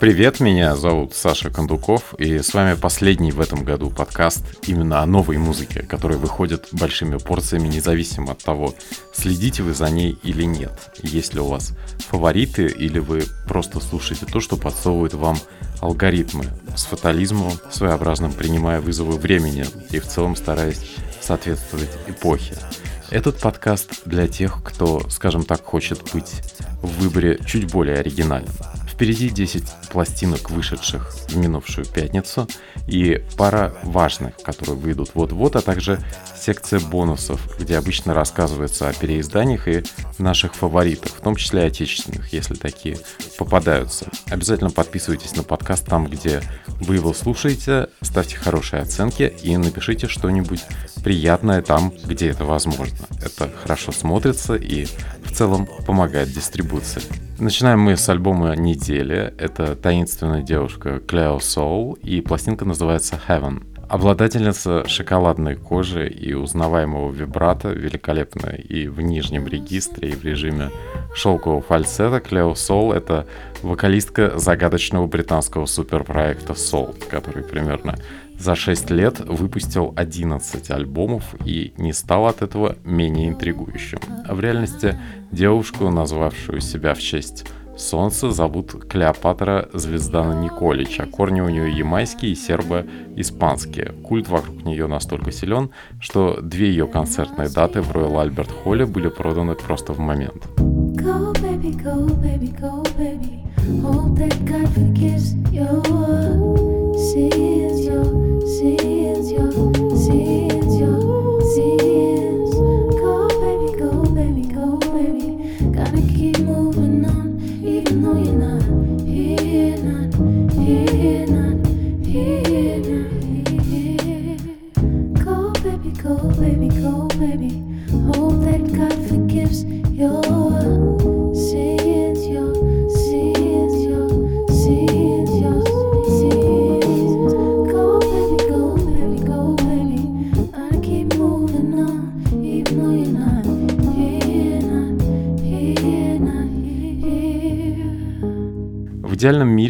Привет, меня зовут Саша Кондуков, и с вами последний в этом году подкаст именно о новой музыке, которая выходит большими порциями, независимо от того, следите вы за ней или нет. Есть ли у вас фавориты, или вы просто слушаете то, что подсовывают вам алгоритмы с фатализмом, своеобразным принимая вызовы времени и в целом стараясь соответствовать эпохе. Этот подкаст для тех, кто, скажем так, хочет быть в выборе чуть более оригинальным. Впереди 10 пластинок, вышедших в минувшую пятницу, и пара важных, которые выйдут вот-вот, а также секция бонусов, где обычно рассказывается о переизданиях и наших фаворитах, в том числе отечественных, если такие попадаются. Обязательно подписывайтесь на подкаст там, где вы его слушаете, ставьте хорошие оценки и напишите что-нибудь приятное там, где это возможно. Это хорошо смотрится и в целом помогает дистрибуции. Начинаем мы с альбома недели. Это таинственная девушка Cleo Soul, и пластинка называется Heaven. Обладательница шоколадной кожи и узнаваемого вибрата, великолепная и в нижнем регистре, и в режиме шелкового фальцета, Клео Сол — это вокалистка загадочного британского суперпроекта Soul, который примерно за 6 лет выпустил 11 альбомов и не стал от этого менее интригующим. А в реальности девушку, назвавшую себя в честь Солнца, зовут Клеопатра Звездана Николич, а корни у нее ямайские и сербо-испанские. Культ вокруг нее настолько силен, что две ее концертные даты в Роyal Альберт Холле были проданы просто в момент. Go, baby, go, baby, go, baby.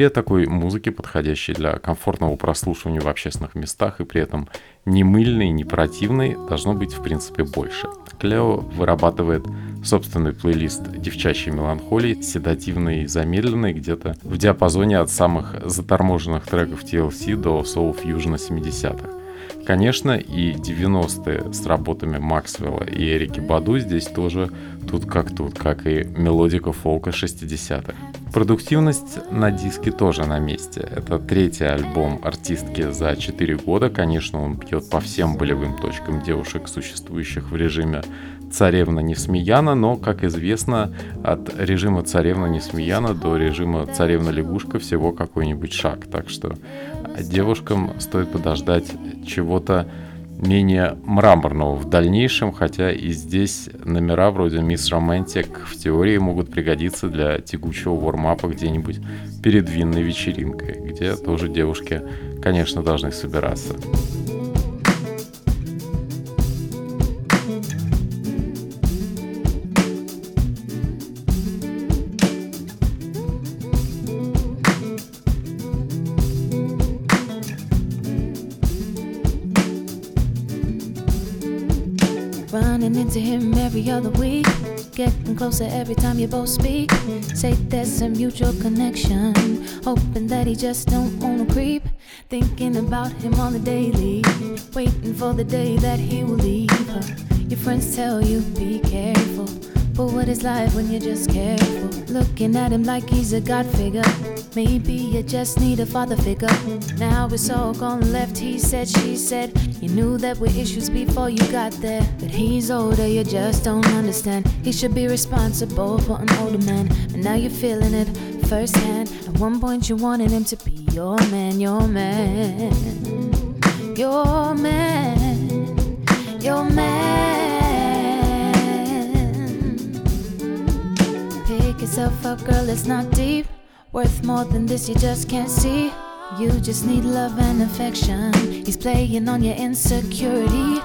Мире такой музыки, подходящей для комфортного прослушивания в общественных местах и при этом не мыльной, не противной, должно быть в принципе больше. Клео вырабатывает собственный плейлист девчачьей меланхолии, седативный и замедленный, где-то в диапазоне от самых заторможенных треков TLC до соул фьюжна 70-х. Конечно, и 90-е с работами Максвелла и Эрики Баду здесь тоже тут как тут, как и мелодика фолка 60-х. Продуктивность на диске тоже на месте. Это третий альбом артистки за 4 года. Конечно, он бьет по всем болевым точкам девушек, существующих в режиме царевна Несмеяна, но, как известно, от режима царевна Несмеяна до режима царевна лягушка всего какой-нибудь шаг. Так что девушкам стоит подождать чего-то менее мраморного в дальнейшем, хотя и здесь номера вроде Miss Romantic в теории могут пригодиться для тягучего вормапа где-нибудь перед винной вечеринкой, где тоже девушки, конечно, должны собираться. Running into him every other week. Getting closer every time you both speak. Say there's a mutual connection. Hoping that he just don't wanna creep. Thinking about him on the daily. Waiting for the day that he will leave her. Your friends tell you be careful. But what is life when you're just careful? Looking at him like he's a god figure. Maybe you just need a father figure. Now it's all gone left. He said, she said. You knew that were issues before you got there. But he's older, you just don't understand. He should be responsible for an older man. And now you're feeling it firsthand. At one point, you wanted him to be your man, your man. Your man. Your man. Pick yourself up, girl, it's not deep. Worth more than this, you just can't see. You just need love and affection. He's playing on your insecurity.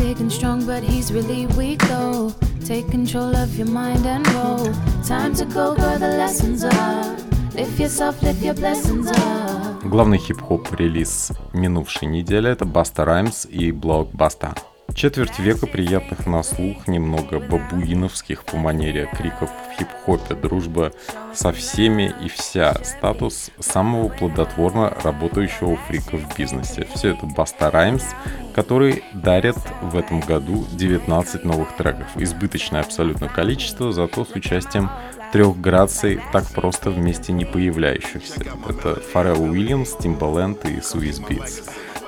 big and strong, but he's really weak though. Take control of your mind and roll. Time to go, girl, the lessons are. Lift yourself, lift your blessings up. Главный хип-хоп релиз минувшей недели это Баста Раймс и Блок Баста. Четверть века приятных на слух, немного бабуиновских по манере криков в хип-хопе, дружба со всеми и вся, статус самого плодотворно работающего фрика в бизнесе. Все это Баста Раймс, который дарит в этом году 19 новых треков. Избыточное абсолютно количество, зато с участием трех граций так просто вместе не появляющихся. Это Фаррелл Уильямс, Тимбаленд и Суис Битс.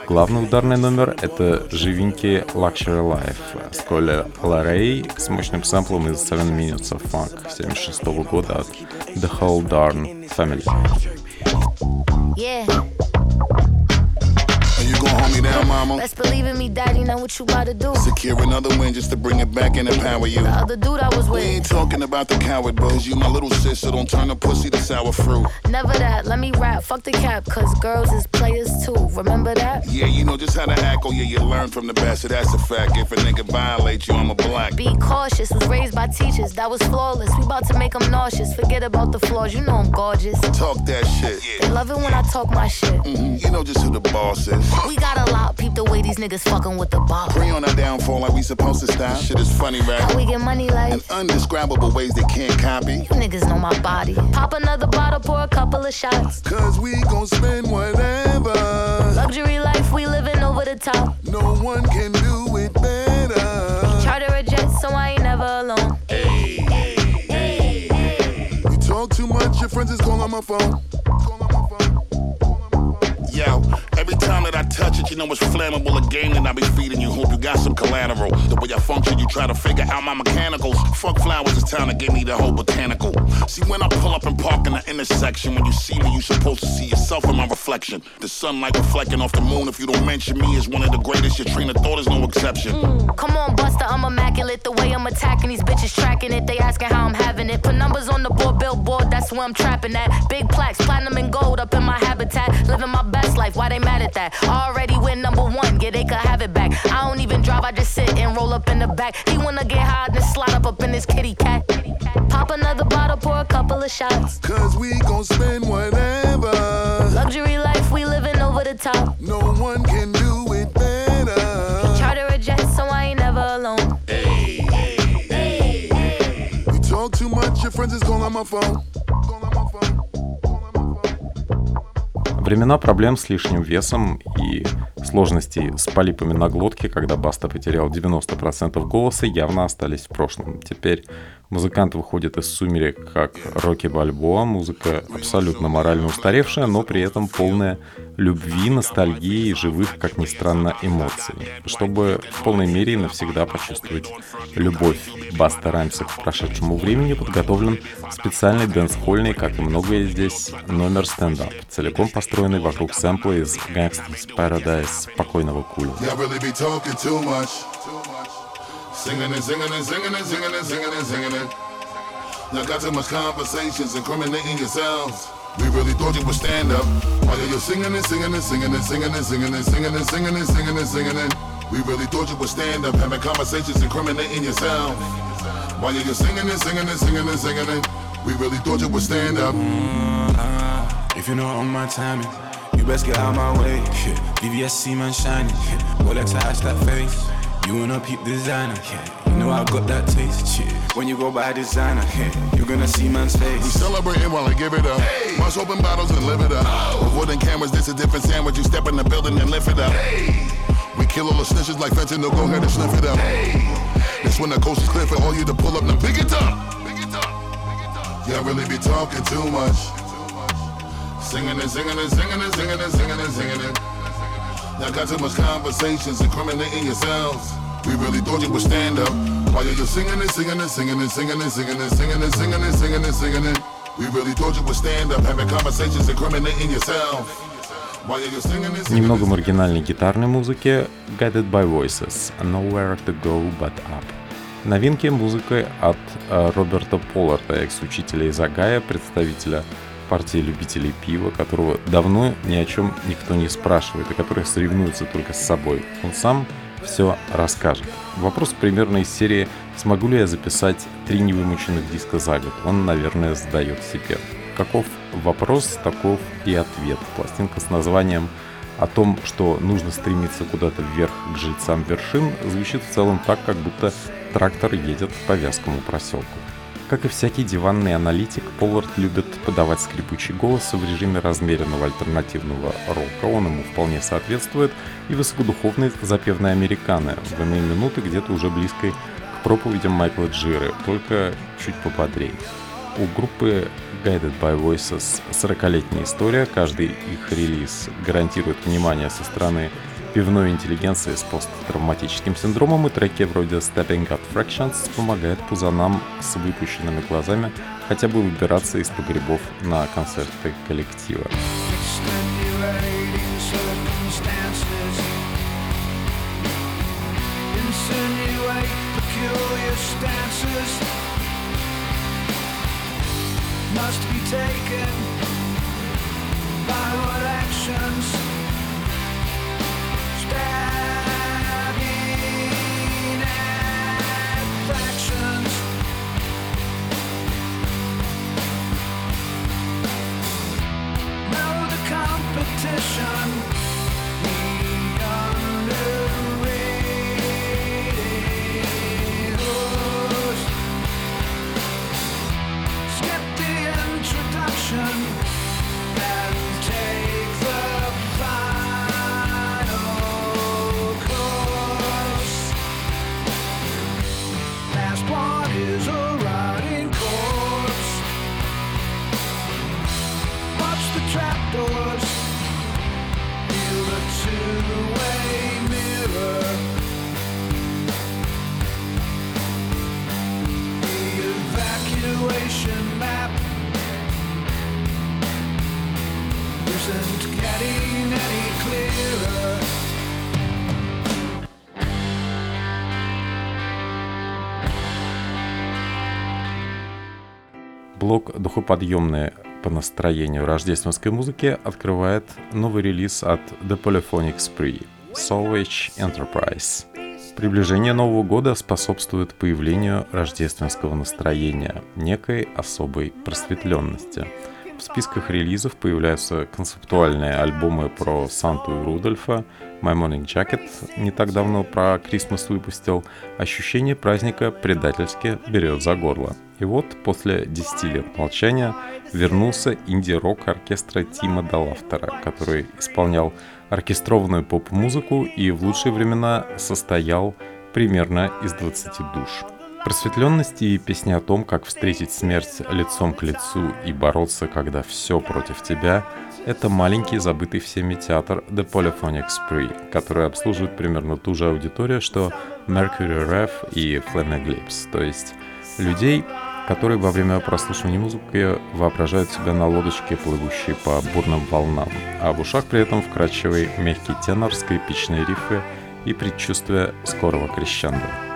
Главный ударный номер — это живенький Luxury Life с Коля Ларей с мощным сэмплом из Seven Minutes of Funk 76 года от The Whole Darn Family. Yeah. Me down, mama. Best believe in me, daddy, know what you about to do. Secure another win just to bring it back and empower you. The other dude I was with. We ain't talking about the coward bros. You my little sister, don't turn a pussy to sour fruit. Never that, let me rap, fuck the cap, cause girls is players too. Remember that? Yeah, you know just how to act, oh yeah, you learn from the best, so that's a fact. If a nigga violate you, I'm a black. Be cautious, was raised by teachers, that was flawless. We about to make them nauseous, forget about the flaws, you know I'm gorgeous. Talk that shit. Yeah. They love it when I talk my shit. Mm-hmm. You know just who the boss is. We got a lot, peep the way these niggas fucking with the ball. Pre on our downfall like we supposed to style. Shit is funny, right? How we get money like? In undescribable ways they can't copy. You niggas know my body. Pop another bottle, pour a couple of shots. Cause we gon' spend whatever. Luxury life, we living over the top. No one can do it better. Charter a jet, so I ain't never alone. Hey, hey, hey, hey. You talk too much, your friends is calling my phone. Call on my phone. Yo, every time that I touch it, you know it's flammable. A game that I be feeding you. Hope you got some collateral. The way I function, you try to figure out my mechanicals. Fuck flowers, it's time to give me the whole botanical. See, when I pull up and park in the intersection, when you see me, you supposed to see yourself in my reflection. The sunlight reflecting off the moon, if you don't mention me, is one of the greatest. Your train of thought is no exception. Mm, come on, Buster, I'm immaculate. The way I'm attacking these bitches, tracking it. They asking how I'm having it. Put numbers on the board, billboard, that's where I'm trapping at. Big plaques, platinum and gold up in my habitat. Living my best life, why they mad at that? Already win number one, yeah, they could have it back. I don't even drive, I just sit and roll up in the back. He wanna get high, then slide up up in his kitty cat. Pop another bottle, pour a couple of shots. Cause we gon' spend whatever. Luxury life, we living over the top. No one can do it better. Charter a jet, so I ain't never alone. Hey, hey, hey, hey. You talk too much, your friends is calling my phone. Времена проблем с лишним весом и сложностей с полипами на глотке, когда Баста потерял 90% голоса, явно остались в прошлом. Теперь Музыкант выходит из сумерек как Рокки Бальбоа, музыка абсолютно морально устаревшая, но при этом полная любви, ностальгии и живых, как ни странно, эмоций. Чтобы в полной мере и навсегда почувствовать любовь Баста Раймса к прошедшему времени, подготовлен специальный дэнс-хольный, как и многое здесь, номер стендап, целиком построенный вокруг сэмпла из Gangsta's Paradise спокойного куля. Singing and singing and singing and singing and singing and singing it. Y'all got too much conversations incriminating yourselves. We really thought you would stand up. While you're singing and singing and singing and singing and singing and singing and singing and singing and singing and we really thought you would stand up, having conversations incriminating yourself. While you're singing and singing and singing and singing and we really thought you would stand up. Mm, if you know on my timing, you best get out my way. Yeah. VVSC man shining, yeah. Rolex I that face. You wanna peep designer, yeah. You know I got that taste, yeah. When you go buy designer, yeah. You're gonna see man's face. We celebrating while I give it up. Hey. Must open bottles and live it up. Oh. With wooden cameras, this a different sandwich. You step in the building and lift it up. Hey. We kill all the snitches like fentanyl, go ahead and sniff it up. Hey. That's when the coast is clear for all you to pull up, now pick it up. Pick it up. Y'all really be talking too much. Singing and singing and singing and singing and singing and singing it. Y'all got too much conversations incriminating yourselves. We really thought you would stand up. While you're singing and singing and singing and singing and singing and singing and singing and singing and singing and we really thought you would stand up, having conversations incriminating yourself. Немного маргинальной гитарной музыки Guided by Voices Nowhere to Go But Up. Новинки музыкой от Роберта Полларда, экс-учителя из Агая, представителя партии любителей пива, которого давно ни о чем никто не спрашивает и который соревнуется только с собой. Он сам все расскажет. Вопрос примерно из серии «Смогу ли я записать три невымученных диска за год?» Он, наверное, задает себе. Каков вопрос, таков и ответ. Пластинка с названием о том, что нужно стремиться куда-то вверх к жильцам вершин, звучит в целом так, как будто трактор едет по вязкому проселку. Как и всякий диванный аналитик, Поллард любит подавать скрипучий голос в режиме размеренного альтернативного рока. Он ему вполне соответствует. И высокодуховный запевный американы в иные минуты где-то уже близкой к проповедям Майкла Джиры, только чуть поподрее. У группы Guided by Voices 40-летняя история. Каждый их релиз гарантирует внимание со стороны пивной интеллигенции с посттравматическим синдромом и треки вроде Stepping Up Fractions помогают пузанам с выпущенными глазами хотя бы выбираться из погребов на концерты коллектива. must be taken Блок духоподъемный по настроению рождественской музыки открывает новый релиз от The Polyphonic Spree Salvage Enterprise. Приближение Нового года способствует появлению рождественского настроения, некой особой просветленности. В списках релизов появляются концептуальные альбомы про Санту и Рудольфа, My Morning Jacket не так давно про Крисмас выпустил, ощущение праздника предательски берет за горло. И вот после 10 лет молчания вернулся инди-рок оркестра Тима Далафтера, который исполнял оркестрованную поп-музыку и в лучшие времена состоял примерно из 20 душ. Просветленности и песни о том, как встретить смерть лицом к лицу и бороться, когда все против тебя, это маленький забытый всеми театр The Polyphonic Spree, который обслуживает примерно ту же аудиторию, что Mercury Rev и Flaming Lips, то есть людей, которые во время прослушивания музыки воображают себя на лодочке, плывущей по бурным волнам, а в ушах при этом вкрадчивый мягкий тенор, скрипичные рифы и предчувствие скорого крещенда.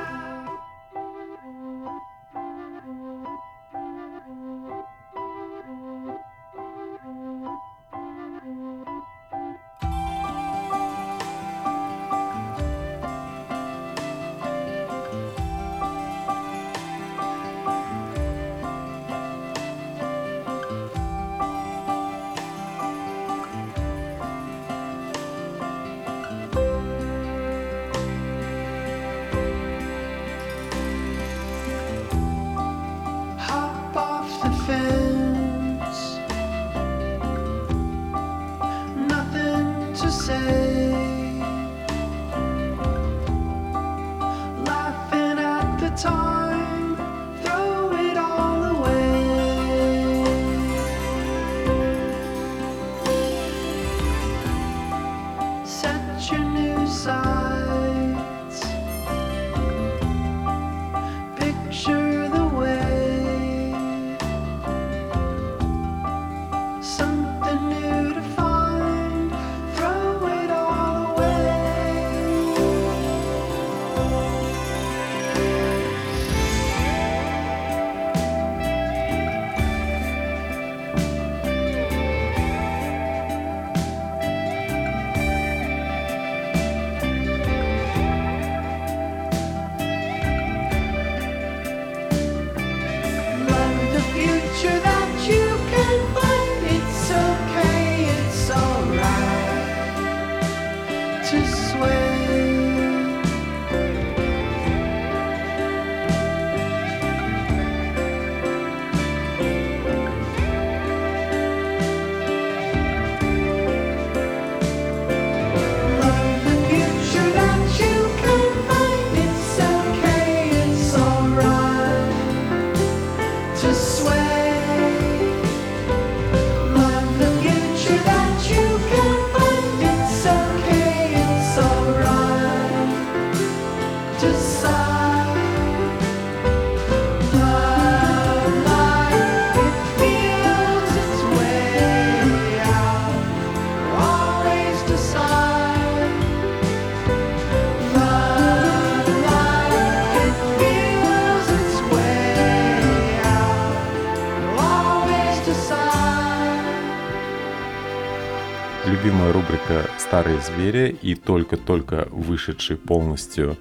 «Старые звери» и только-только вышедший полностью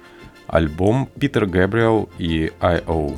альбом Питер Гэбриэл и I.O.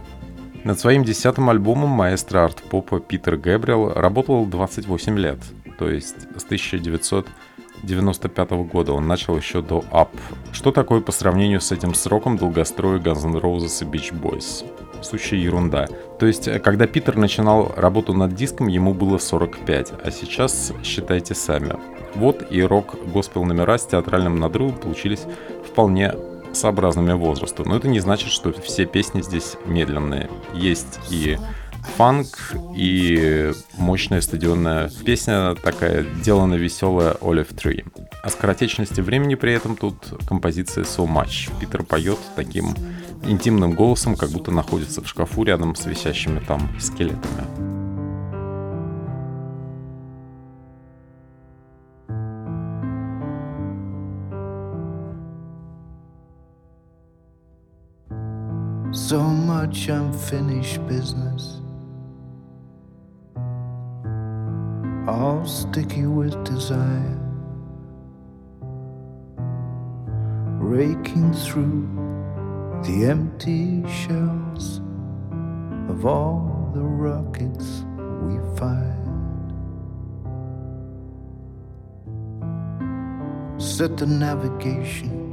Над своим десятым альбомом маэстро арт-попа Питер Гэбриэл работал 28 лет, то есть с 1995 года он начал еще до Up. Что такое по сравнению с этим сроком долгостроя Guns N' Roses и Beach Boys? Сущая ерунда. То есть, когда Питер начинал работу над диском, ему было 45, а сейчас считайте сами. Вот и рок-госпел номера с театральным надрывом получились вполне сообразными возрасту. Но это не значит, что все песни здесь медленные. Есть и фанк, и мощная стадионная песня такая, делана веселая Olive Tree. О скоротечности времени при этом тут композиция So Much. Питер поет таким интимным голосом, как будто находится в шкафу рядом с висящими там скелетами. So much unfinished business, all sticky with desire, raking through the empty shells of all the rockets we fired. Set the navigation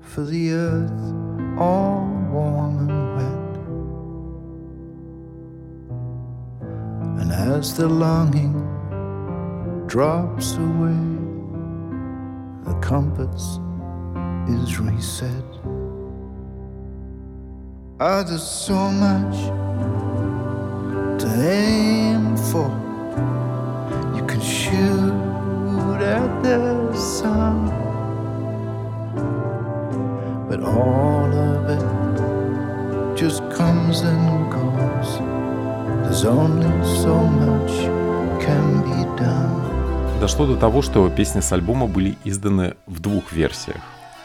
for the earth all warm and wet. And as the longing drops away, the compass is reset. Ah, there's so much to aim for. You can shoot at the sun, but all of it just comes and goes. There's only so much can be done. Дошло до того, что песни с альбома были изданы в двух версиях.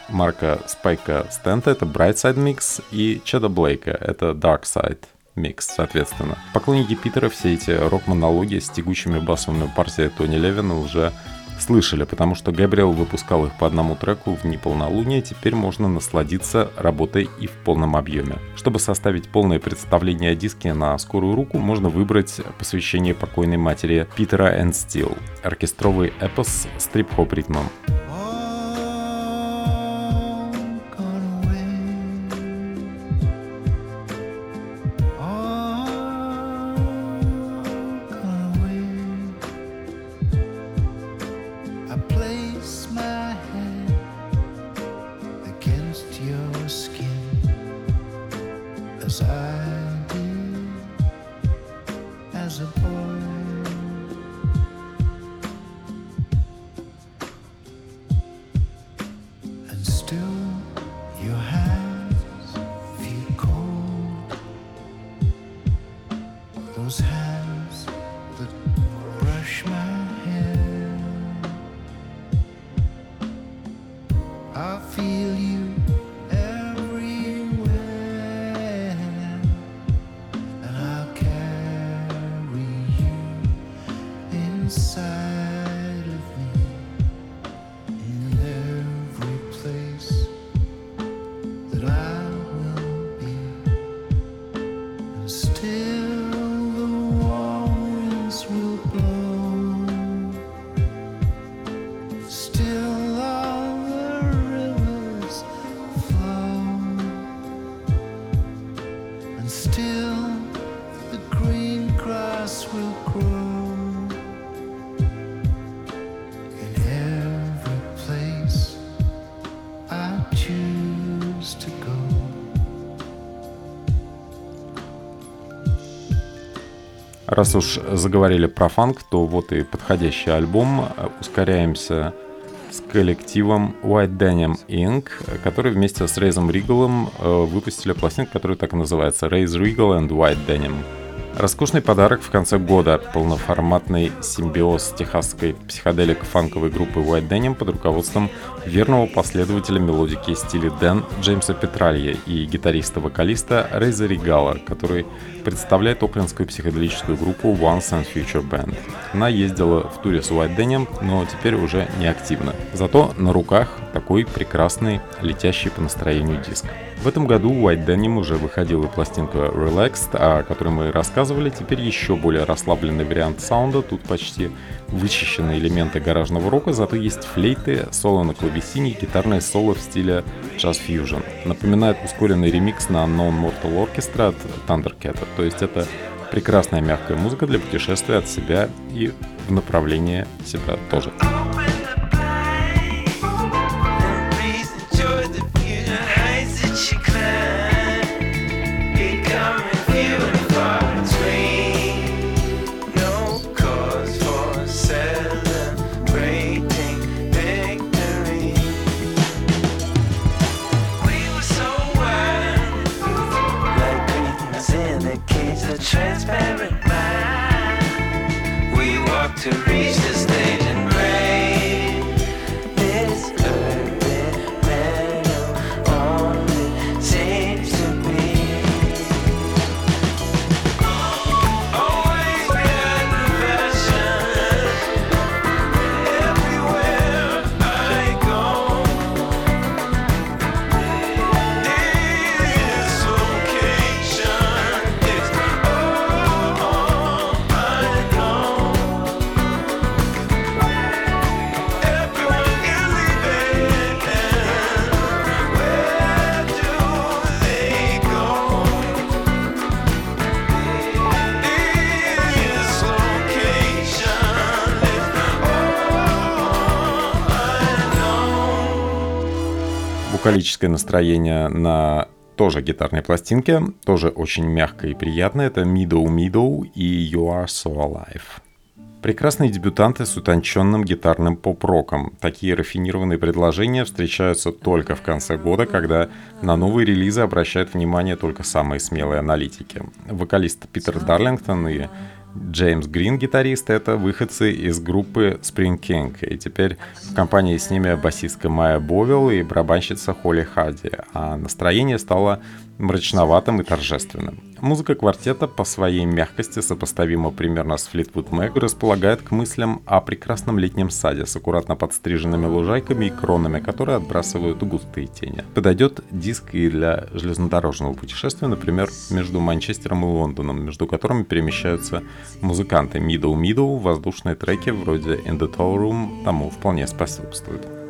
Марка Спайка Стента — это Bright Side Mix, и Чеда Блейка — это Dark Side Mix, соответственно. Поклонники Питера все эти рок-монологи с тягучими басовыми партиями Тони Левина уже слышали, потому что Габриэл выпускал их по одному треку в неполнолуние, теперь можно насладиться работой и в полном объеме. Чтобы составить полное представление о диске на скорую руку, можно выбрать посвящение покойной матери Питера Энд Стил, оркестровый эпос с трип-хоп ритмом. Раз уж заговорили про фанк, то вот и подходящий альбом. Ускоряемся с коллективом White Denim Inc., который вместе с Рейзом Ригалом выпустили пластинку, которая так и называется Raise Regal and White Denim. Роскошный подарок в конце года – полноформатный симбиоз техасской психоделик-фанковой группы White Denim под руководством верного последователя мелодики стиля Дэн Джеймса Петралья и гитариста-вокалиста Рейза Ригала, который представляет оклендскую психоделическую группу Once and Future Band. Она ездила в туре с White Denim, но теперь уже не активно. Зато на руках такой прекрасный, летящий по настроению диск. В этом году White Denim уже выходила пластинка Relaxed, о которой мы рассказывали. Теперь еще более расслабленный вариант саунда. Тут почти вычищены элементы гаражного рока, зато есть флейты, соло на клавесине и гитарное соло в стиле Jazz Fusion. Напоминает ускоренный ремикс на Unknown Mortal Orchestra от Thundercat. То есть это прекрасная мягкая музыка для путешествия от себя и в направлении себя тоже. Букалическое настроение на тоже гитарной пластинке, тоже очень мягкое и приятное. Это Middle Middle и You Are So Alive. Прекрасные дебютанты с утонченным гитарным поп-роком. Такие рафинированные предложения встречаются только в конце года, когда на новые релизы обращают внимание только самые смелые аналитики. Вокалист Питер Дарлингтон и Джеймс Грин, гитарист, это выходцы из группы Spring King. И теперь в компании с ними басистка Майя Бовил и барабанщица Холли Харди. А настроение стало мрачноватым и торжественным. Музыка квартета по своей мягкости сопоставима примерно с Fleetwood Mac, располагает к мыслям о прекрасном летнем саде с аккуратно подстриженными лужайками и кронами, которые отбрасывают густые тени. Подойдет диск и для железнодорожного путешествия, например, между Манчестером и Лондоном, между которыми перемещаются музыканты Middle Middle, воздушные треки вроде In the Toll Room тому вполне способствуют.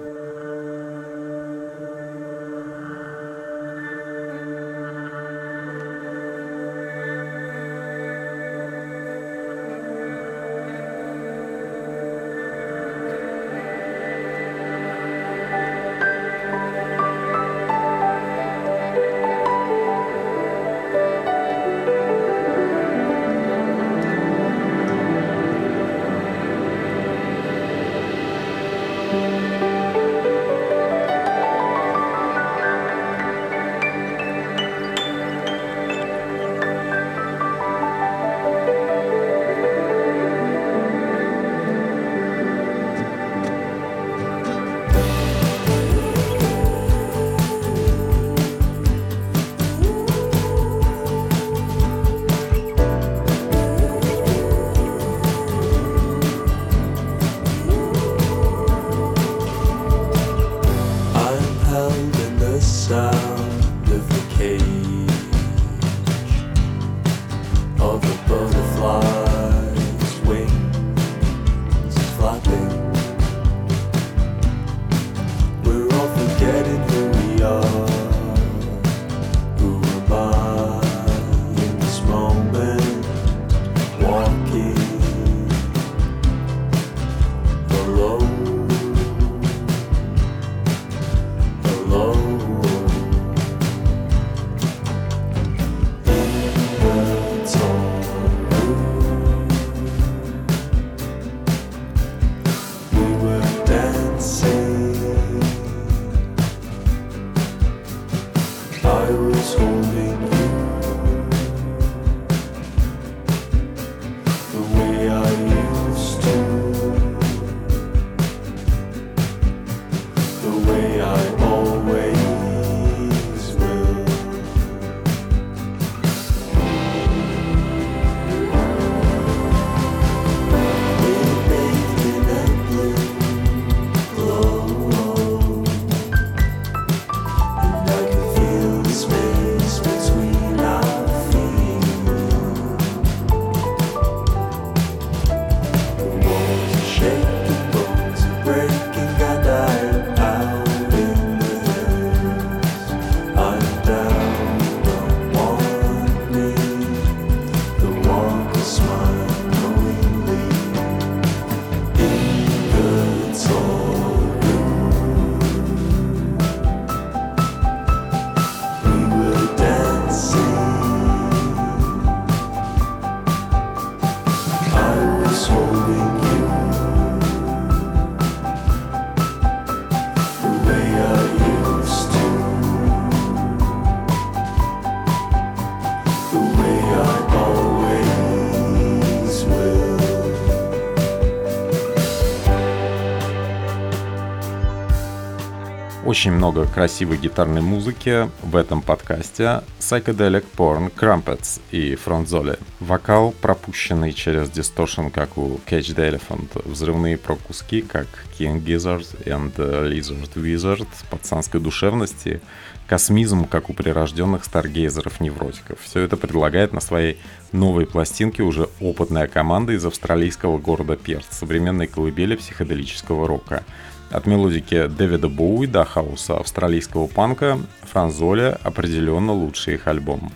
Очень много красивой гитарной музыки в этом подкасте. Psychedelic Porn, Crumpets и Фронзоли. Вокал, пропущенный через дисторшн, как у Catch the Elephant. Взрывные прокуски, как King Gizzard and Lizard Wizard, пацанской душевности, космизм, как у прирожденных старгейзеров-невротиков. Все это предлагает на своей новой пластинке уже опытная команда из австралийского города Перт, современной колыбели психоделического рока. От мелодики Дэвида Боуи до хаоса австралийского панка Франзоля определенно лучший их альбом.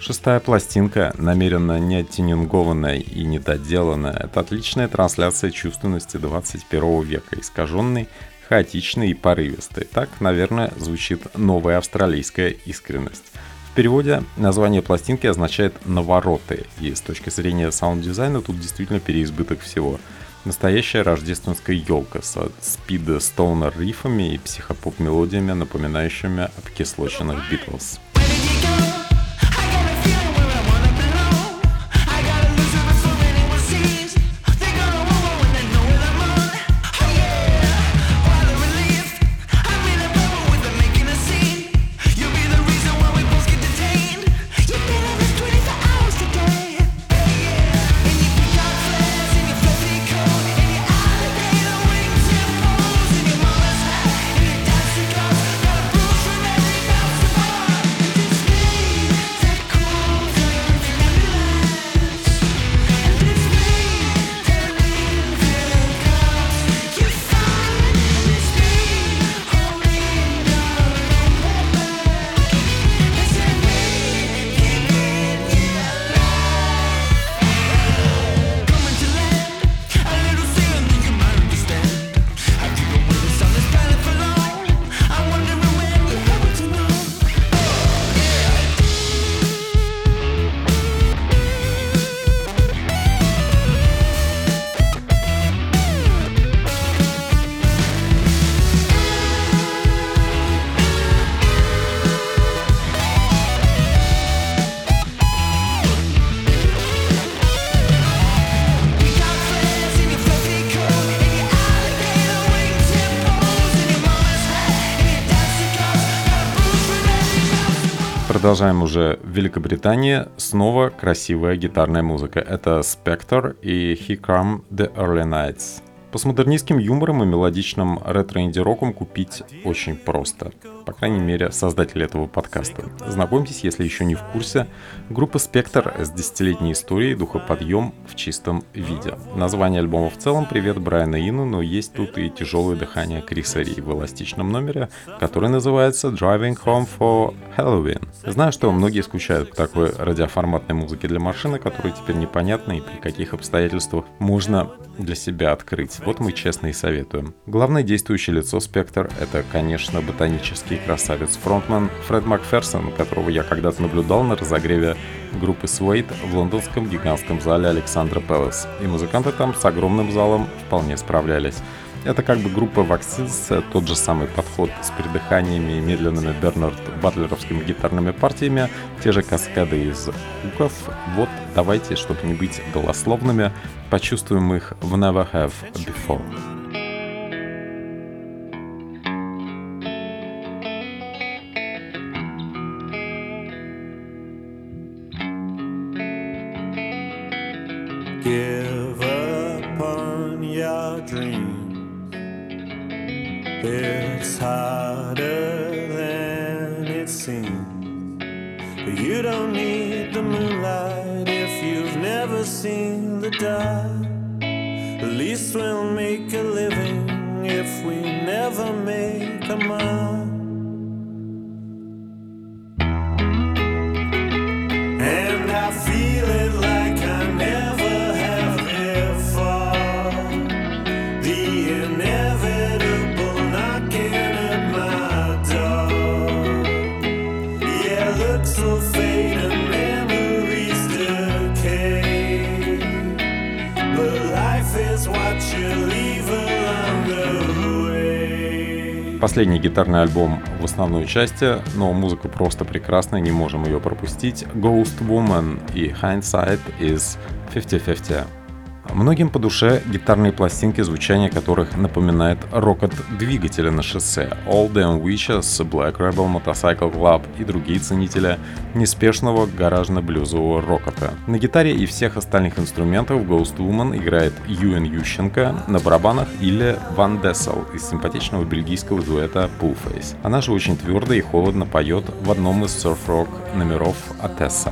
Шестая пластинка, намеренно не оттюнингованная и недоделанная, это отличная трансляция чувственности 21 века, искаженной, хаотичной и порывистой. Так, наверное, звучит новая австралийская искренность. В переводе название пластинки означает «навороты», и с точки зрения саунд-дизайна тут действительно переизбыток всего – Настоящая рождественская елка с спид-стоунер рифами и психопоп-мелодиями, напоминающими об кислоченных Битлз. Продолжаем уже в Великобритании. Снова красивая гитарная музыка. Это Spectre и He Come The Early Nights. Постмодернистским юмором и мелодичным ретро-инди-роком купить очень просто. По крайней мере, создатели этого подкаста. Знакомьтесь, если еще не в курсе, группа «Спектр» с десятилетней историей «Духоподъем» в чистом виде. Название альбома в целом «Привет Брайана Ину», но есть тут и тяжелое дыхание Криса Ри в эластичном номере, который называется «Driving Home for Halloween». Знаю, что многие скучают по такой радиоформатной музыке для машины, которая теперь непонятна и при каких обстоятельствах можно для себя открыть. Вот мы честно и советуем. Главное действующее лицо Спектр — это, конечно, ботанический красавец-фронтмен Фред Макферсон, которого я когда-то наблюдал на разогреве группы Suede в лондонском гигантском зале Александра Пэлас. И музыканты там с огромным залом вполне справлялись. Это как бы группа Vaxis, тот же самый подход с придыханиями и медленными Бернард Батлеровскими гитарными партиями, те же каскады из хуков. Вот давайте, чтобы не быть голословными, почувствуем их в Never Have Before. Give up on your dreams. It's harder than it seems. But you don't need the moonlight if you've never seen the dark. At least we'll make a Последний гитарный альбом в основной части, но музыка просто прекрасная, не можем ее пропустить. Ghost Woman и Hindsight is 50-50. Многим по душе гитарные пластинки, звучание которых напоминает рокот двигателя на шоссе, All Damn Witches, Black Rebel Motorcycle Club и другие ценители неспешного гаражно-блюзового рокота. На гитаре и всех остальных инструментах Ghost Woman играет Юэн Ющенко, на барабанах или Ван Дессел из симпатичного бельгийского дуэта Poolface. Она же очень твердо и холодно поет в одном из surf-рок номеров Атесса.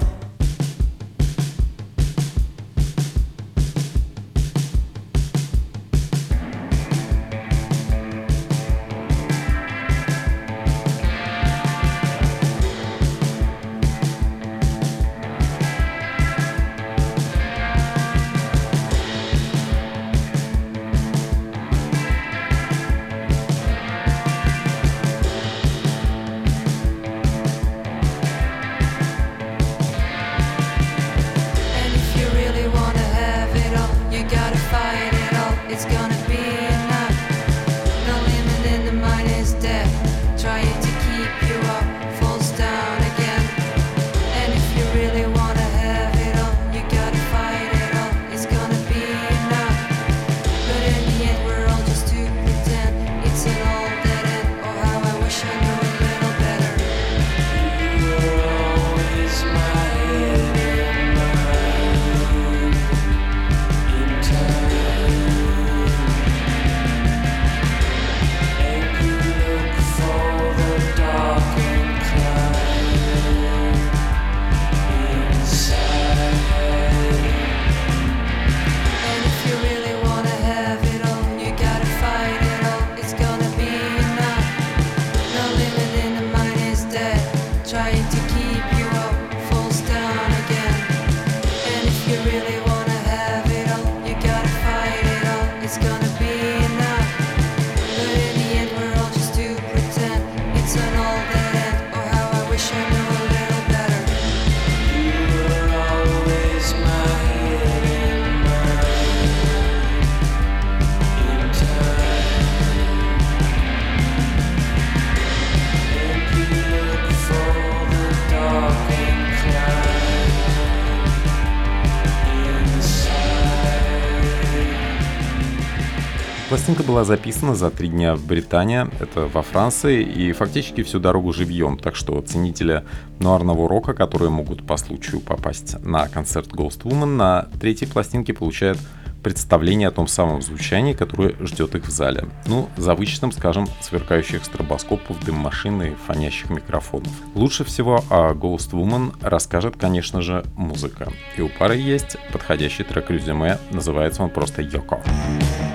Была записана за три дня в Британии, это во Франции, и фактически всю дорогу живьем, так что ценители нуарного рока, которые могут по случаю попасть на концерт Ghost Woman, на третьей пластинке получают представление о том самом звучании, которое ждет их в зале. Ну, за вычетом, скажем, сверкающих стробоскопов, дым-машин и фонящих микрофонов. Лучше всего о Ghost Woman расскажет, конечно же, музыка. И у пары есть подходящий трек резюме, называется он просто «Йоко». took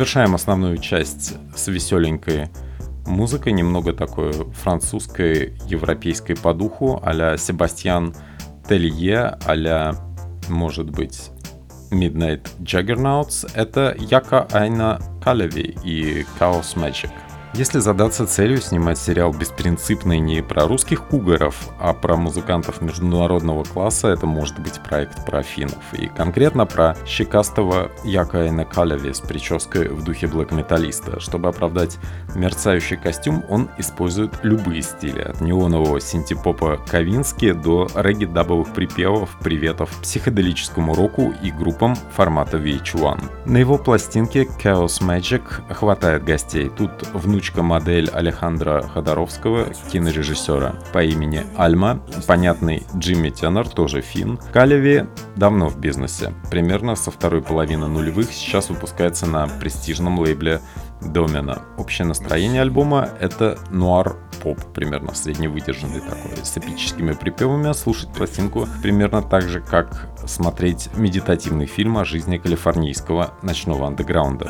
Завершаем основную часть с веселенькой музыкой, немного такой французской, европейской по духу, а-ля Себастьян Телье, а может быть, Midnight Juggernauts. Это Яка Айна Калеви и Chaos Magic. Если задаться целью снимать сериал беспринципный не про русских кугаров, а про музыкантов международного класса, это может быть проект про финнов. И конкретно про щекастого Якаина Калеви с прической в духе блэк-металлиста. Чтобы оправдать мерцающий костюм, он использует любые стили. От неонового синтепопа Ковински до регги-дабовых припевов, приветов психоделическому року и группам формата VH1. На его пластинке Chaos Magic хватает гостей. Тут внутри внучка-модель Алехандра Ходоровского, кинорежиссера по имени Альма, понятный Джимми Теннер, тоже фин. Калеви давно в бизнесе, примерно со второй половины нулевых, сейчас выпускается на престижном лейбле Домина. Общее настроение альбома — это нуар-поп, примерно средневыдержанный такой, с эпическими припевами. Слушать пластинку примерно так же, как смотреть медитативный фильм о жизни калифорнийского ночного андеграунда.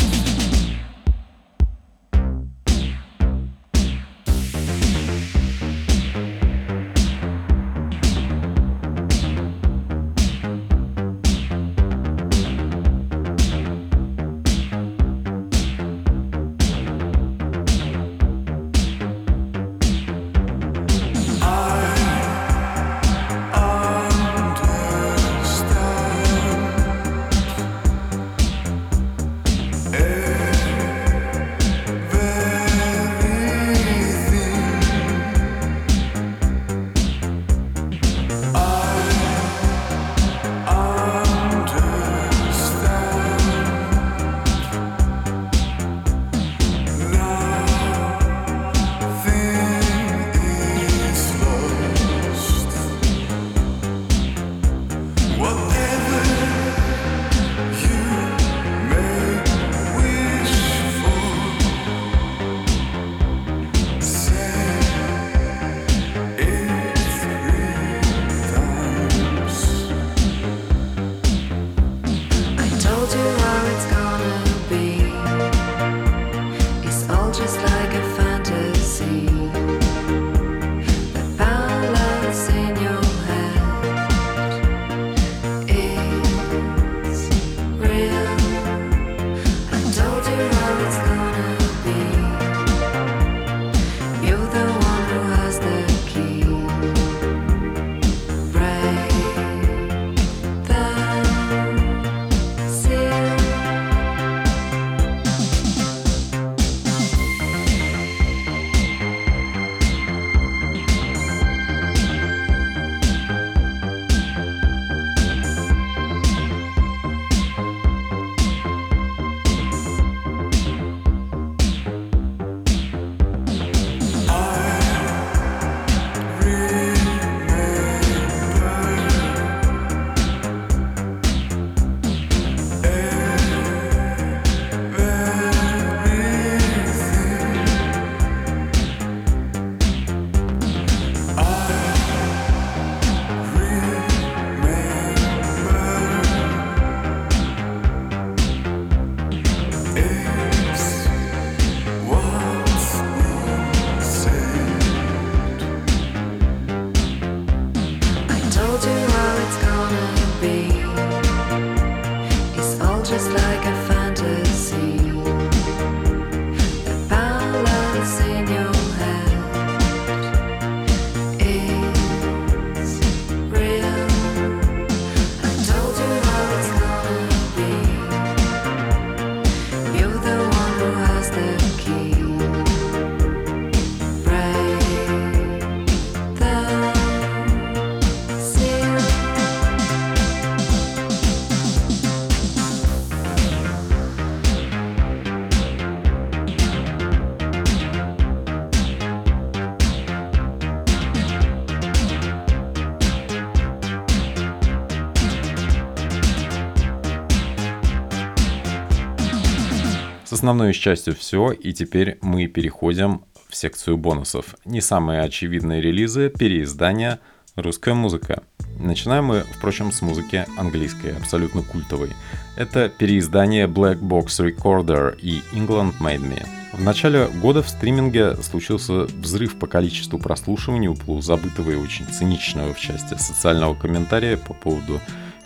Основной частью все, и теперь мы переходим в секцию бонусов. Не самые очевидные релизы, переиздания, русская музыка. Начинаем мы, впрочем, с музыки английской, абсолютно культовой. Это переиздание Black Box Recorder и England Made Me. В начале года в стриминге случился взрыв по количеству прослушиваний у полузабытого и очень циничного в части социального комментария по поводу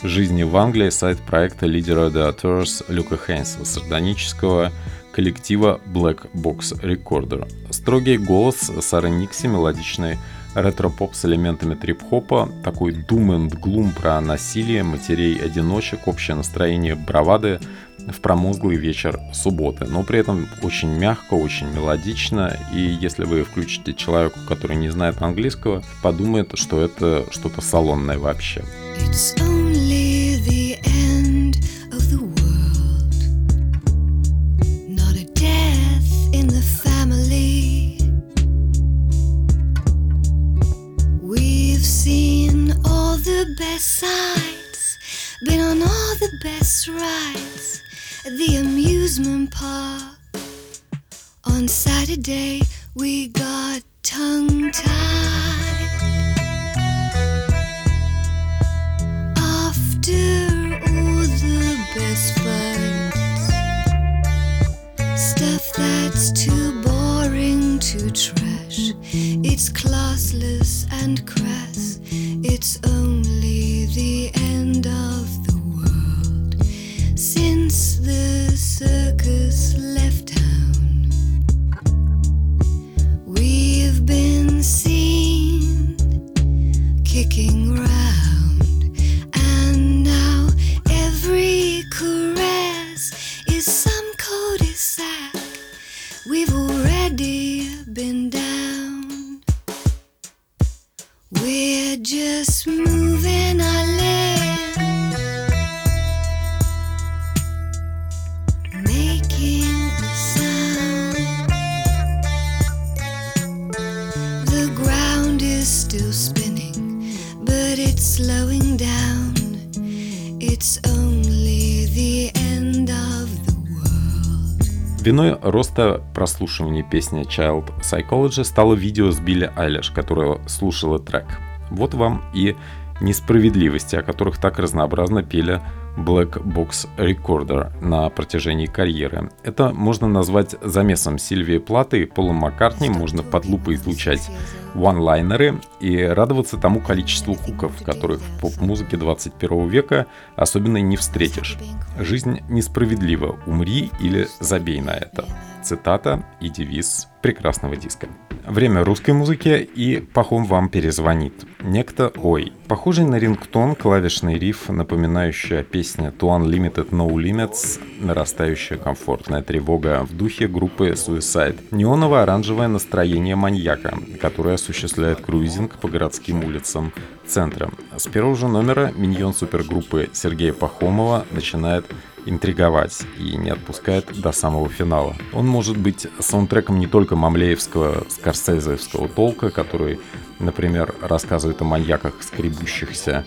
жизни в Англии сайт проекта лидера The Authors Люка Хейнса, сардонического коллектива Black Box Recorder. Строгий голос Сары Никси, мелодичный ретро-поп с элементами трип-хопа, такой doom and gloom про насилие, матерей-одиночек, общее настроение бравады в промозглый вечер субботы, но при этом очень мягко, очень мелодично, и если вы включите человеку, который не знает английского, подумает, что это что-то салонное вообще. It's the best sides, been on all the best rides at the amusement park. On Saturday, we got tongue tied. after all the best fights. Stuff that's too boring to trash. It's classless and crass. It's only the end of the world. Since the circus роста прослушивания песни Child Psychology стало видео с Билли Айлиш, которая слушала трек. Вот вам и несправедливости, о которых так разнообразно пели Black Box Recorder на протяжении карьеры. Это можно назвать замесом Сильвии Платы и Пола Маккартни, можно под лупой излучать one-лайнеры и радоваться тому количеству хуков, которых в поп-музыке 21 века особенно не встретишь. Жизнь несправедлива, умри или забей на это. Цитата и девиз прекрасного диска. Время русской музыки и Пахом вам перезвонит. Некто Ой. Похожий на рингтон клавишный риф, напоминающий о песне To Unlimited No Limits, нарастающая комфортная тревога в духе группы Suicide. Неоново-оранжевое настроение маньяка, который осуществляет круизинг по городским улицам центра. С первого же номера миньон супергруппы Сергея Пахомова начинает интриговать и не отпускает до самого финала. Он может быть саундтреком не только мамлеевского, скорсезеевского толка, который, например, рассказывает о маньяках, скребущихся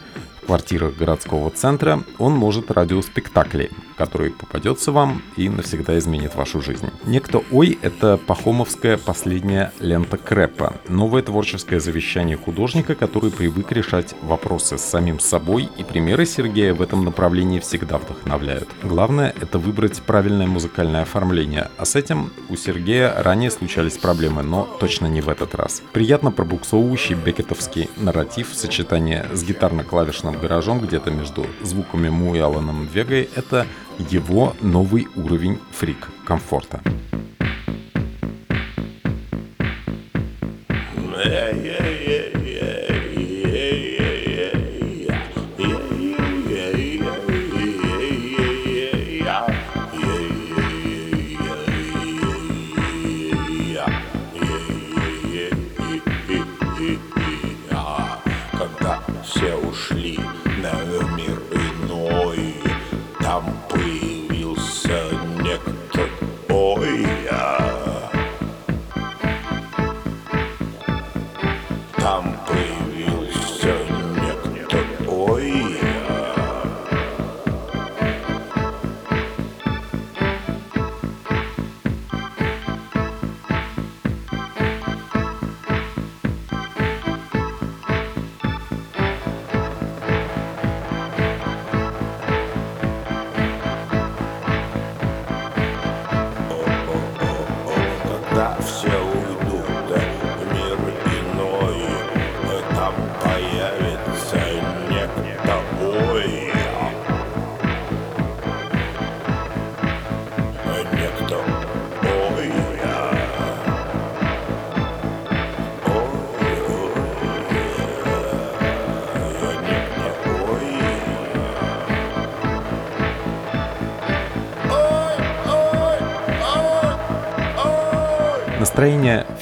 квартирах городского центра, он может радиоспектакли, который попадется вам и навсегда изменит вашу жизнь. Некто Ой — это пахомовская последняя лента Крэпа, новое творческое завещание художника, который привык решать вопросы с самим собой, и примеры Сергея в этом направлении всегда вдохновляют. Главное — это выбрать правильное музыкальное оформление, а с этим у Сергея ранее случались проблемы, но точно не в этот раз. Приятно пробуксовывающий бекетовский нарратив в сочетании с гитарно-клавишным гаражом где-то между звуками Му и Аланом Вегой — это его новый уровень фрик-комфорта. Yeah, yeah, yeah.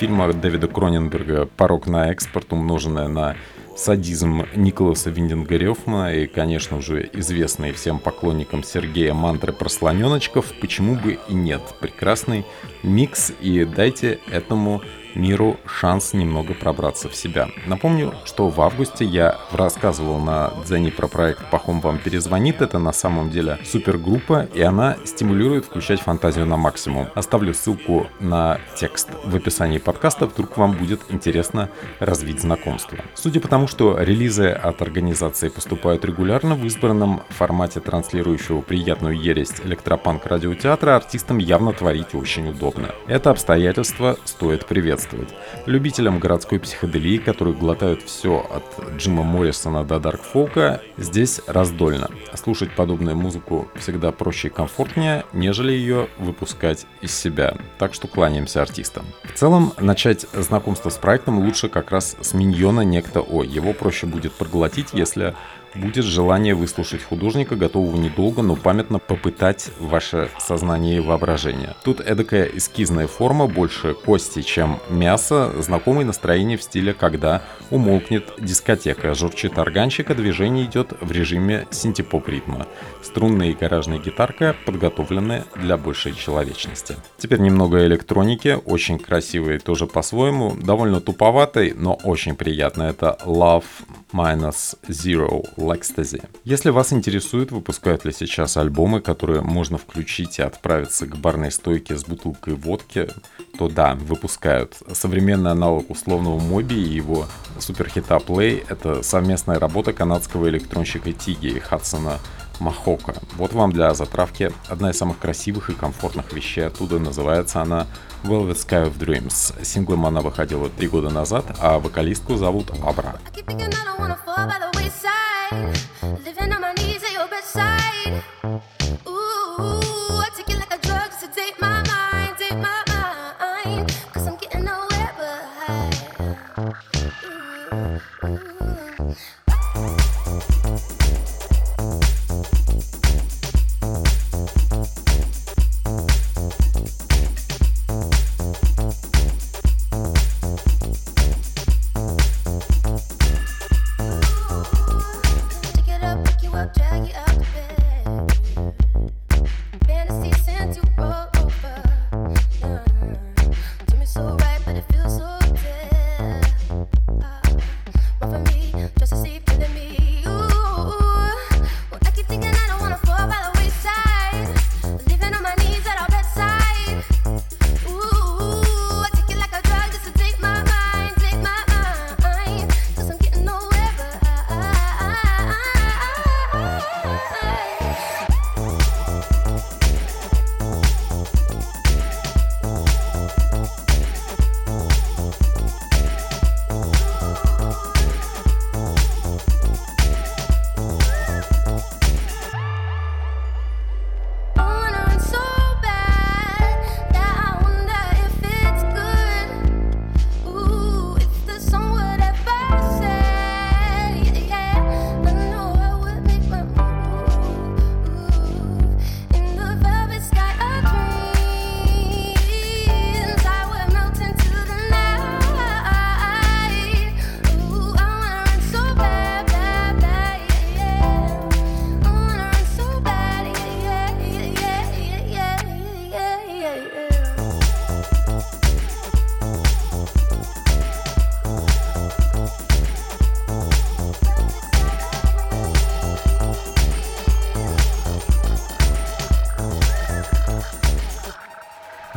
Фильма Дэвида Кроненберга «Порог на экспорт», умноженное на садизм Николаса Виндинга и, конечно, уже известный всем поклонникам Сергея мантры про слоненочков, почему бы и нет. Прекрасный микс, и дайте этому миру шанс немного пробраться в себя. Напомню, что в августе я рассказывал на Дзене про проект «Пахом вам перезвонит». Это на самом деле супергруппа, и она стимулирует включать фантазию на максимум. Оставлю ссылку на текст в описании подкаста, вдруг вам будет интересно развить знакомство. Судя по тому, что релизы от организации поступают регулярно в избранном формате транслирующего приятную ересь электропанк радиотеатра, артистам явно творить очень удобно. Это обстоятельство стоит приветствовать приветствовать. Любителям городской психоделии, которые глотают все от Джима Моррисона до Дарк Фолка, здесь раздольно. Слушать подобную музыку всегда проще и комфортнее, нежели ее выпускать из себя. Так что кланяемся артистам. В целом, начать знакомство с проектом лучше как раз с миньона Некто О. Его проще будет проглотить, если будет желание выслушать художника, готового недолго, но памятно попытать ваше сознание и воображение. Тут эдакая эскизная форма, больше кости, чем мясо, знакомое настроение в стиле «когда умолкнет дискотека». Журчит органчик, а движение идет в режиме синтепоп ритма. Струнная и гаражная гитарка подготовлены для большей человечности. Теперь немного электроники, очень красивые тоже по-своему, довольно туповатой, но очень приятно. Это Love Minus Zero L'Ecstasy. Если вас интересует, выпускают ли сейчас альбомы, которые можно включить и отправиться к барной стойке с бутылкой водки, то да, выпускают. Современный аналог условного Моби и его суперхита Play — это совместная работа канадского электронщика Тиги и Хадсона Махока. Вот вам для затравки одна из самых красивых и комфортных вещей оттуда. Называется она Velvet Sky of Dreams. Синглом она выходила три года назад, а вокалистку зовут Абра. Living on my knees at your bedside.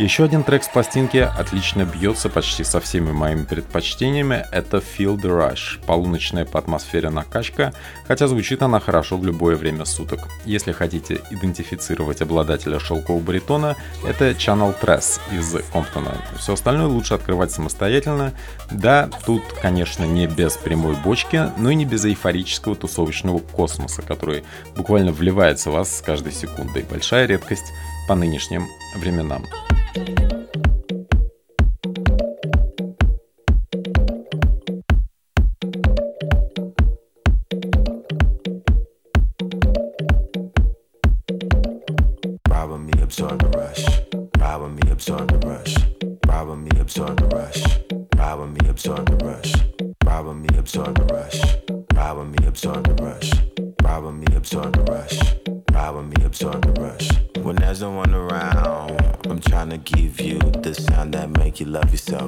Еще один трек с пластинки отлично бьется почти со всеми моими предпочтениями. Это the Rush, полуночная по атмосфере накачка, хотя звучит она хорошо в любое время суток. Если хотите идентифицировать обладателя шелкового баритона, это Channel Tress из Комптона. Все остальное лучше открывать самостоятельно. Да, тут, конечно, не без прямой бочки, но и не без эйфорического тусовочного космоса, который буквально вливается в вас с каждой секундой. Большая редкость по нынешним временам.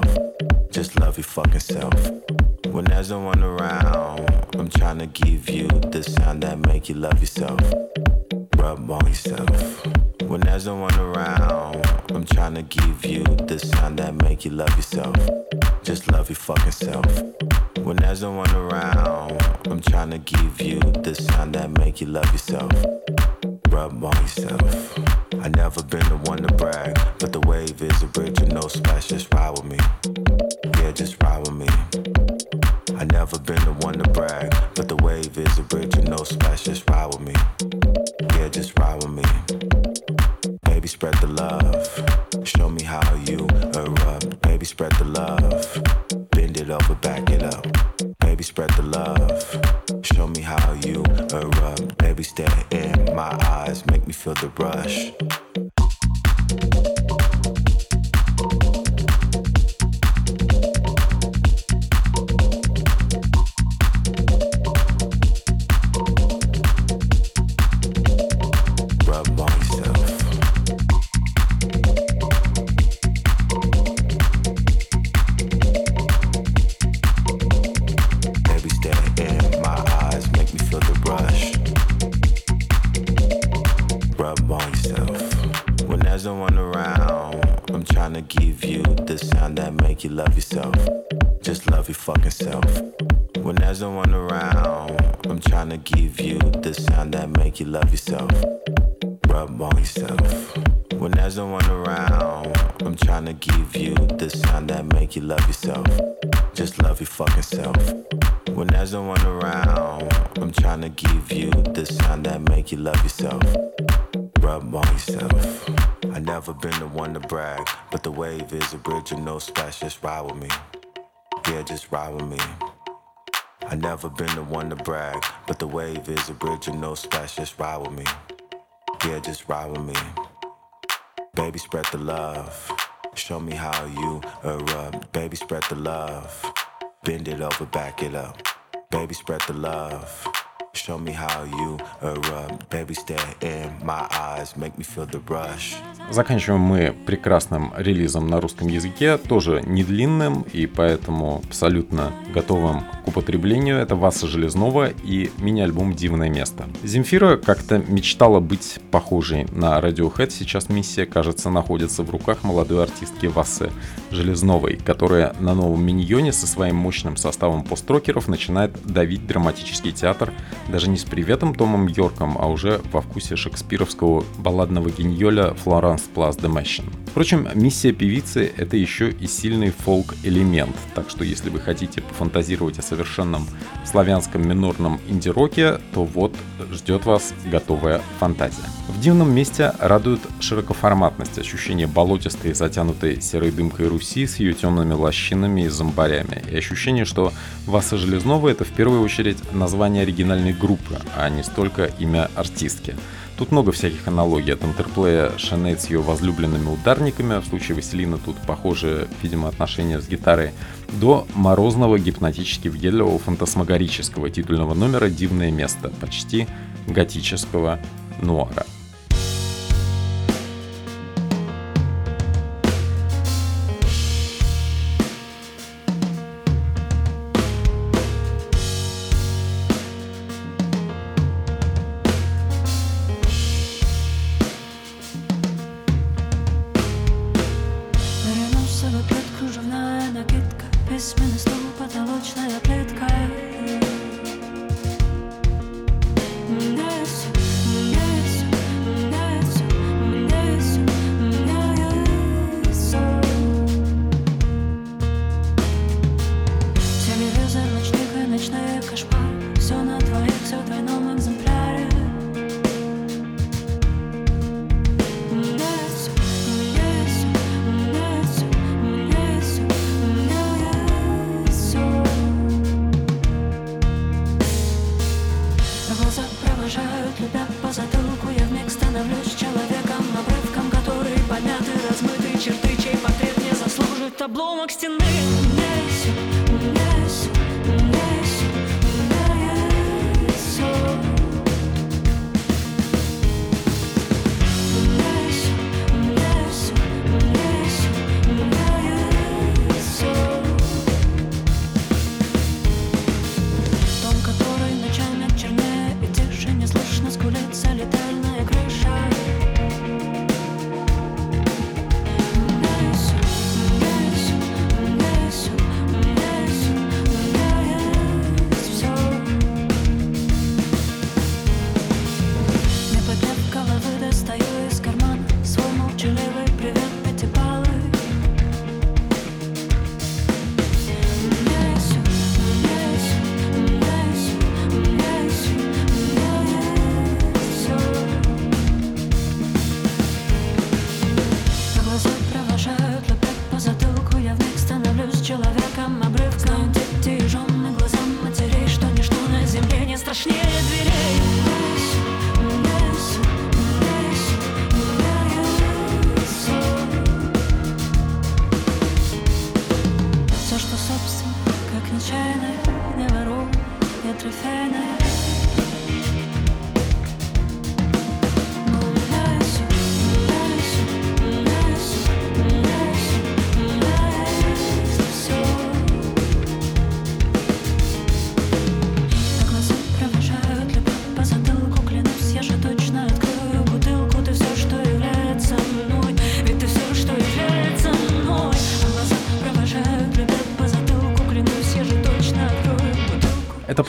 Yourself. Just love your fucking self. When there's no one around, I'm trying to give you the sound that make you love yourself. Rub on yourself. When there's no one around, I'm trying to give you the sound that make you love yourself. Just love your fucking self. When there's no one around, I'm trying to give you the sound that make you love yourself. Rub on yourself. I never been the one to brag, but the wave is a bridge and no splash. Just ride with me. Yeah, just ride with me. I never been the one to brag, but the wave is a bridge and no splash. Just ride with me. Yeah, just ride with me. Baby, spread the love. Show me how you erupt. Baby, spread the love. Bend it over, back it up. Baby, spread the love. Show me how you erupt. Baby, stare in my eyes, make me feel the rush. You love yourself. Rub on yourself. I never been the one to brag, but the wave is a bridge and no splash. Just ride with me. Yeah, just ride with me. I never been the one to brag, but the wave is a bridge and no splash. Just ride with me. Yeah, just ride with me. Baby, spread the love. Show me how you erupt. Baby, spread the love. Bend it over, back it up. Baby, spread the love. Show me how you erupt. Baby, stare in my eyes, make me feel the rush. Заканчиваем мы прекрасным релизом на русском языке, тоже не длинным и поэтому абсолютно готовым употреблению. Это Васа Железнова и мини-альбом «Дивное место». Земфира как-то мечтала быть похожей на Radiohead. Сейчас миссия, кажется, находится в руках молодой артистки Васы Железновой, которая на новом миньоне со своим мощным составом построкеров начинает давить драматический театр даже не с приветом Томом Йорком, а уже во вкусе шекспировского балладного геньоля Флоранс де Мэшин. Впрочем, миссия певицы — это еще и сильный фолк-элемент, так что если вы хотите пофантазировать о совершенном славянском минорном инди-роке, то вот ждет вас готовая фантазия. В дивном месте радует широкоформатность, ощущение болотистой, затянутой серой дымкой Руси с ее темными лощинами и зомбарями, и ощущение, что Васа Железнова — это в первую очередь название оригинальной группы, а не столько имя артистки. Тут много всяких аналогий, от интерплея Шанет с ее возлюбленными ударниками, в случае Василина тут похожие, видимо, отношения с гитарой, до морозного гипнотически въедливого фантасмагорического титульного номера «Дивное место», почти готического нуара.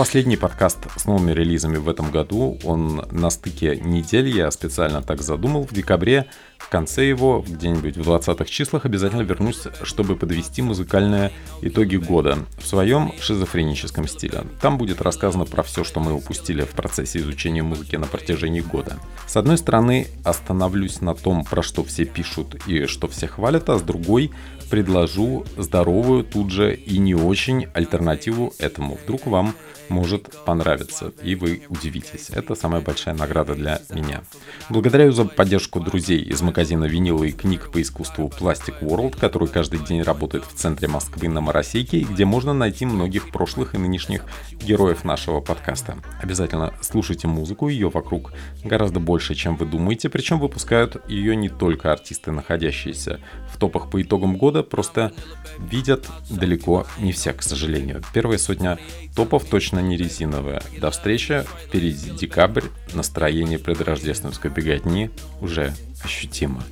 Последний подкаст с новыми релизами в этом году. Он на стыке недели, я специально так задумал. В декабре, в конце его, где-нибудь в 20-х числах, обязательно вернусь, чтобы подвести музыкальные итоги года в своем шизофреническом стиле. Там будет рассказано про все, что мы упустили в процессе изучения музыки на протяжении года. С одной стороны, остановлюсь на том, про что все пишут и что все хвалят, а с другой предложу здоровую тут же и не очень альтернативу этому. Вдруг вам может понравиться, и вы удивитесь. Это самая большая награда для меня. Благодарю за поддержку друзей из магазина винила и книг по искусству Plastic World, который каждый день работает в центре Москвы на Моросейке, где можно найти многих прошлых и нынешних героев нашего подкаста. Обязательно слушайте музыку, ее вокруг гораздо больше, чем вы думаете, причем выпускают ее не только артисты, находящиеся в топах по итогам года, просто видят далеко не все, к сожалению. Первая сотня топов точно не резиновая. До встречи, впереди декабрь, настроение предрождественской беготни уже ощутимо.